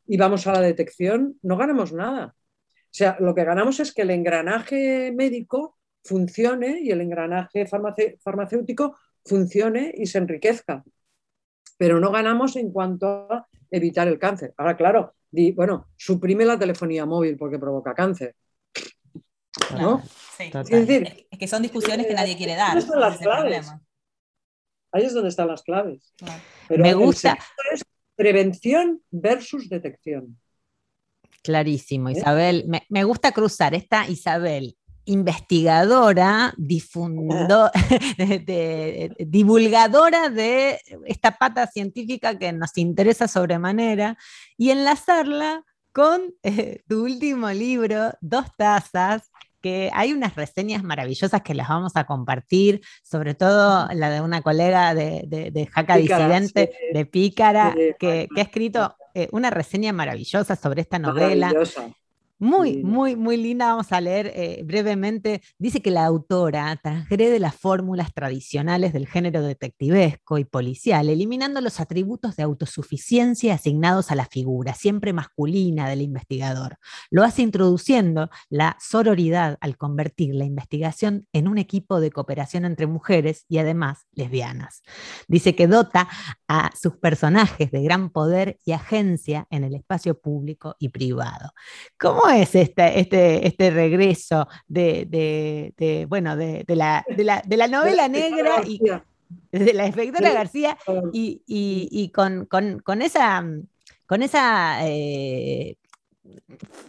y vamos a la detección, no ganamos nada. O sea, lo que ganamos es que el engranaje médico funcione y el engranaje farmacéutico funcione y se enriquezca. Pero no ganamos en cuanto a evitar el cáncer. Ahora, claro, bueno, suprime la telefonía móvil porque provoca cáncer. ¿no? Sí. Es decir, Es que son discusiones que nadie quiere dar. ¿Dónde están las claves? ahí es donde están las claves. Claro. Pero Me el gusta. es prevención versus detección. Clarísimo, ¿Eh? Isabel. Me, me gusta cruzar esta Isabel, investigadora, difundo- de- de- divulgadora de esta pata científica que nos interesa sobremanera, y enlazarla con eh, tu último libro, Dos Tazas, que hay unas reseñas maravillosas que las vamos a compartir, sobre todo la de una colega de, de, de Jaca Pícara, Disidente, sí. de Pícara, Sí, que, que ha escrito eh, una reseña maravillosa sobre esta novela. Maravillosa. Muy, muy, muy linda. Vamos a leer eh, brevemente. Dice que la autora transgrede las fórmulas tradicionales del género detectivesco y policial, eliminando los atributos de autosuficiencia asignados a la figura, siempre masculina del investigador. Lo hace introduciendo la sororidad al convertir la investigación en un equipo de cooperación entre mujeres y además lesbianas. Dice que dota a sus personajes de gran poder y agencia en el espacio público y privado. ¿Cómo es este, este, este regreso de, de- de, bueno, de, de la, de la- de la novela negra y de la inspectora Sí. García y, y- y con, con- con esa, con esa eh,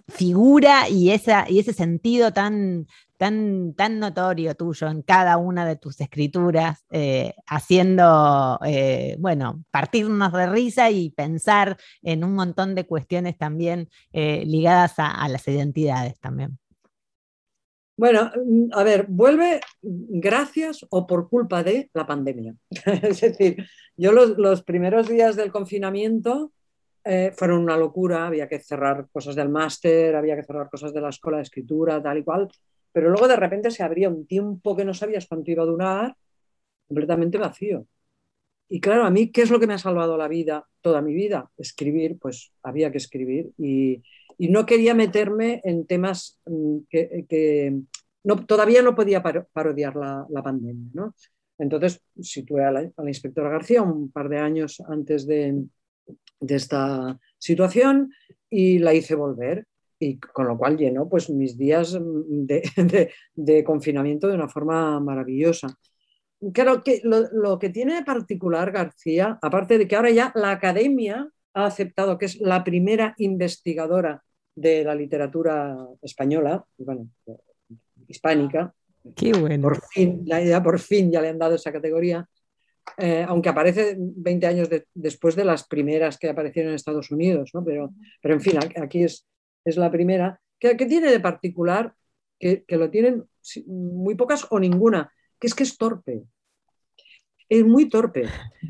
figura y, esa, y ese sentido tan, tan, notorio tuyo en cada una de tus escrituras, eh, haciendo, eh, bueno, partirnos de risa y pensar en un montón de cuestiones también eh, ligadas a, a las identidades también. Bueno, mm, a ver, vuelve gracias o por culpa de la pandemia. es decir, yo los, los primeros días del confinamiento fueron una locura, había que cerrar cosas del máster, había que cerrar cosas de la escuela de escritura, tal y cual, pero luego de repente se abría un tiempo que no sabías cuánto iba a durar, completamente vacío. Y claro, a mí, ¿qué es lo que me ha salvado la vida, toda mi vida? Escribir, pues había que escribir. Y, no quería meterme en temas mm, que, todavía no podía paro- parodiar la, la pandemia. ¿no? Entonces situé a la, inspectora García un par de años antes de esta situación y la hice volver. Y con lo cual llenó pues, mis días mm, de, de- de confinamiento de una forma maravillosa. Claro que lo, lo que tiene de particular García, aparte de que ahora ya la academia ha aceptado que es la primera investigadora de la literatura española, bueno, hispánica, Qué bueno. por fin, ya, por fin ya le han dado esa categoría, eh, aunque aparece 20 años de- después de las primeras que aparecieron en Estados Unidos, ¿no? pero, pero en fin, aquí es, es la primera. ¿Qué, qué tiene de particular? Que, que lo tienen muy pocas o ninguna, que es que es torpe. Es muy torpe.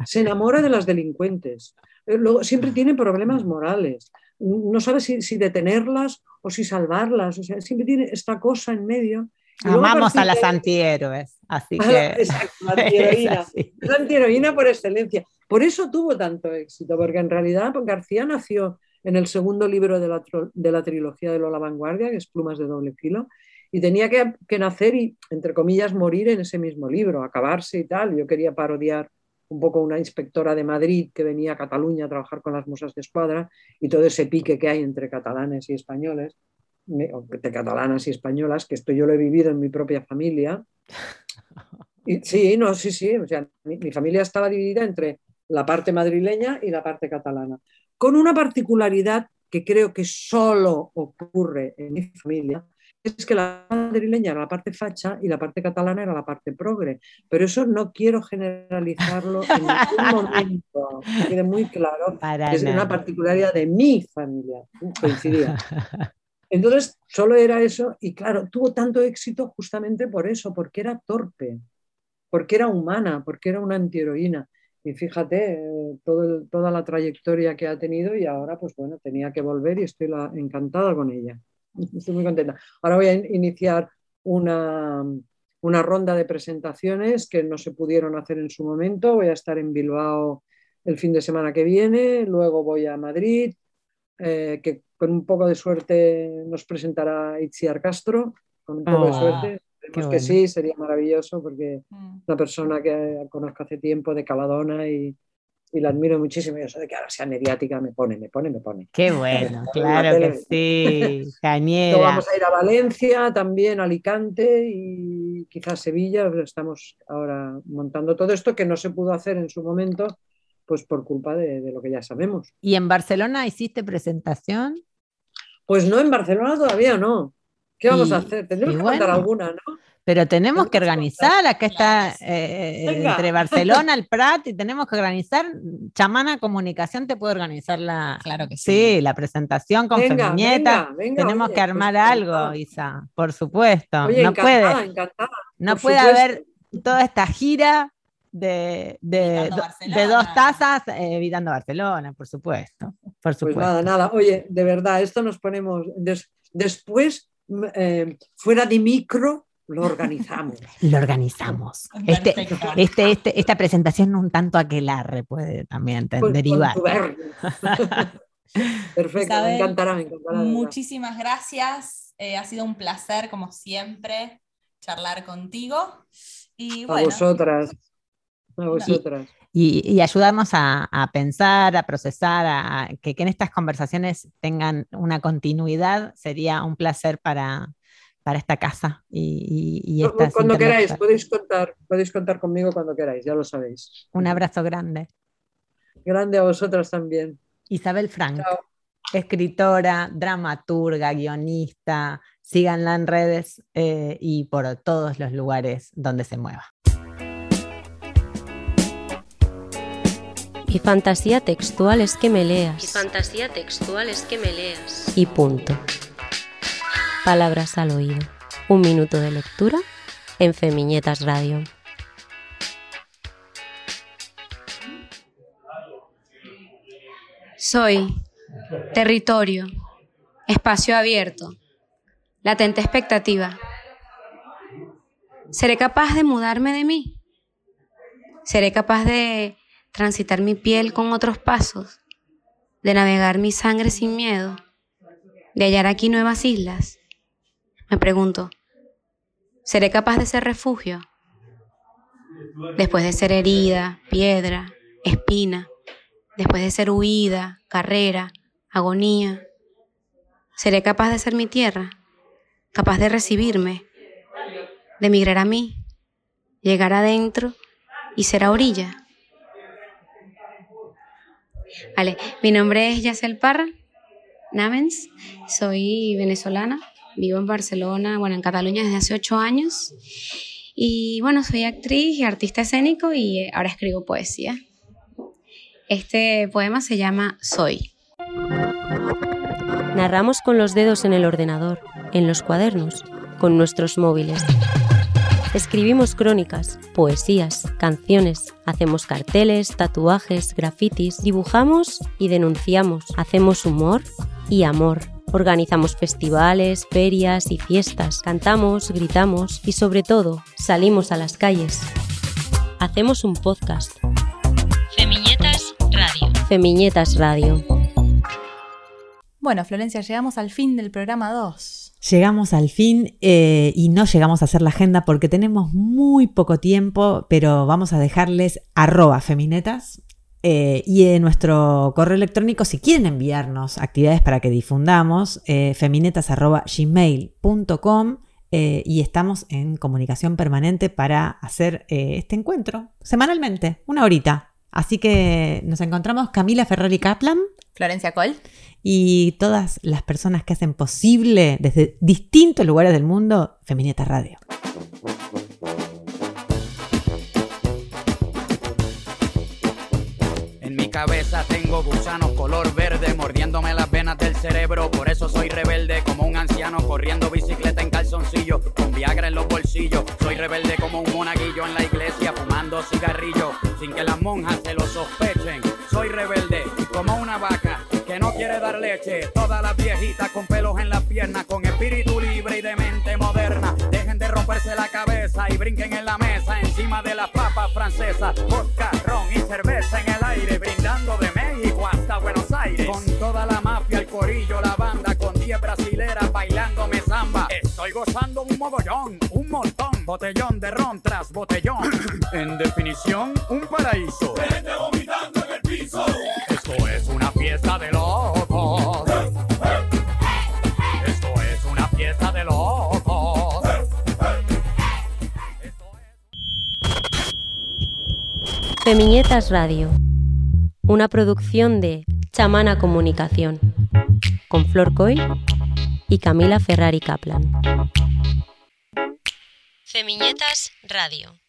Se enamora de las delincuentes. Eh, Luego, siempre tiene problemas morales. No sabe si, si detenerlas o si salvarlas. O sea, siempre tiene esta cosa en medio. Amamos a las antihéroes, así Ah, que Exacto, la es antiheroína. así. La antiheroína por excelencia. Por eso tuvo tanto éxito, porque en realidad García nació en el segundo libro de la, de la trilogía de Lola Vanguardia, que es Plumas de doble filo, y tenía que, que nacer y, entre comillas, morir en ese mismo libro, acabarse y tal. Yo quería parodiar un poco una inspectora de Madrid que venía a Cataluña a trabajar con las musas de escuadra y todo ese pique que hay entre catalanes y españoles, de catalanas y españolas, que esto yo lo he vivido en mi propia familia. Sí, no, sí, sí, o sea, mi familia estaba dividida entre la parte madrileña y la parte catalana, con una particularidad que creo que solo ocurre en mi familia, es que la madrileña era la parte facha y la parte catalana era la parte progre. Pero eso no quiero generalizarlo en ningún momento, que quede muy claro. Para que es una particularidad de mi familia, coincidía. Entonces, solo era eso y claro, tuvo tanto éxito justamente por eso, porque era torpe, porque era humana, porque era una antiheroína. Y fíjate, eh, todo el- toda la trayectoria que ha tenido y ahora, pues bueno, tenía que volver y estoy la- encantada con ella. Estoy muy contenta. Ahora voy a in- iniciar una, una ronda de presentaciones que no se pudieron hacer en su momento. Voy a estar en Bilbao el fin de semana que viene, luego voy a Madrid, eh, que con un poco de suerte nos presentará Itziar Castro, con un poco de Ah, suerte. Esperemos que bueno. sí, sería maravilloso porque Mm. una persona que conozco hace tiempo de Caladona y, y la admiro muchísimo. Y eso de que ahora sea mediática me pone, me pone, me pone. Qué bueno, En la claro que sí, cañera. vamos a ir a Valencia, también a Alicante y quizás Sevilla. Estamos ahora montando todo esto que no se pudo hacer en su momento, pues por culpa de, de lo que ya sabemos. ¿Y en Barcelona hiciste presentación? Pues no, en Barcelona todavía no. ¿Qué vamos Y- a hacer? Tendremos que bueno. alguna, ¿no? Pero tenemos que organizar, acá está eh, Venga. entre Barcelona, el Prat, y tenemos que organizar, Chamana Comunicación te puede organizar la, Claro que sí. sí, la presentación con Venga, venga, venga, Tenemos oye, que armar algo, Isa, por supuesto. Oye, no encantada, puede, encantada. no por puede supuesto. haber toda esta gira de, de, de dos tazas eh, evitando Barcelona, por supuesto. Por Pues supuesto. nada, nada. Oye, de verdad, esto nos ponemos. des- después, eh, fuera de micro, lo organizamos. Lo organizamos. Este, Perfecto. este, este- esta presentación un tanto aquelarre puede también derivar. Perfecto, Isabel, me encantará, me encantará. Muchísimas gracias. eh, ha sido un placer, como siempre, charlar contigo. Y A bueno, vosotras. A vosotras. y, y ayudarnos a, a pensar, a procesar, a, a- que, que en estas conversaciones tengan una continuidad sería un placer para, para esta casa y, y- y estas Cuando queráis, podéis contar, podéis contar conmigo cuando queráis, ya lo sabéis. Un abrazo grande. Grande a vosotras también. Isabel Frank, Chao. escritora, dramaturga, guionista, síganla en redes eh, y por todos los lugares donde se mueva. Y fantasía textual es que me leas. Y fantasía textual es que me leas. Y punto. Palabras al oído. Un minuto de lectura en Femiñetas Radio. Soy territorio, espacio abierto, latente expectativa. ¿Seré capaz de mudarme de mí? ¿Seré capaz de transitar mi piel con otros pasos? ¿De navegar mi sangre sin miedo? ¿De hallar aquí nuevas islas? Me pregunto, ¿seré capaz de ser refugio? Después de ser herida, piedra, espina, después de ser huida, carrera, agonía, ¿seré capaz de ser mi tierra? ¿Capaz de recibirme? ¿De migrar a mí? ¿Llegar adentro y ser a orilla? Vale, mi nombre es Yacel Parra Navens, soy venezolana, vivo en Barcelona, bueno, en Cataluña desde hace ocho años. Y bueno, soy actriz y artista escénico y eh, ahora escribo poesía. Este poema se llama Soy. Narramos con los dedos en el ordenador, en los cuadernos, con nuestros móviles. Escribimos crónicas, poesías, canciones, hacemos carteles, tatuajes, grafitis, dibujamos y denunciamos, hacemos humor y amor. Organizamos festivales, ferias y fiestas, cantamos, gritamos y sobre todo salimos a las calles. Hacemos un podcast. Femiñetas Radio. Femiñetas Radio. bueno, Florencia, llegamos al fin del programa 2. Llegamos al fin eh, y no llegamos a hacer la agenda porque tenemos muy poco tiempo, pero vamos a dejarles arroba feminetas eh, y en nuestro correo electrónico, si quieren enviarnos actividades para que difundamos, eh, feminetas.gmail.com eh, y estamos en comunicación permanente para hacer este encuentro semanalmente, una horita. Así que nos encontramos Camila Ferrari Kaplan Florencia Col. y todas las personas que hacen posible desde distintos lugares del mundo Femineta Radio. Cabeza tengo gusanos color verde mordiéndome las venas del cerebro. Por eso soy rebelde como un anciano corriendo bicicleta en calzoncillo con Viagra en los bolsillos. Soy rebelde como un monaguillo en la iglesia fumando cigarrillo sin que las monjas se lo sospechen. Soy rebelde como una vaca quiere dar leche. Todas las viejitas con pelos en las piernas, con espíritu libre y de mente moderna. Dejen de romperse la cabeza y brinquen en la mesa encima de las papas francesas. Vodka, ron y cerveza en el aire, brindando de México hasta Buenos Aires. Con toda la mafia, el corillo, la banda, con 10 brasileras bailándome samba. Estoy gozando un mogollón, un montón, botellón de ron tras botellón. en definición, un paraíso. Esto es una fiesta de locos. Esto es una fiesta de locos. Femiñetas Radio, una producción de Chamana Comunicación, con Flor Coy y Camila Ferrari Kaplan. Femiñetas Radio.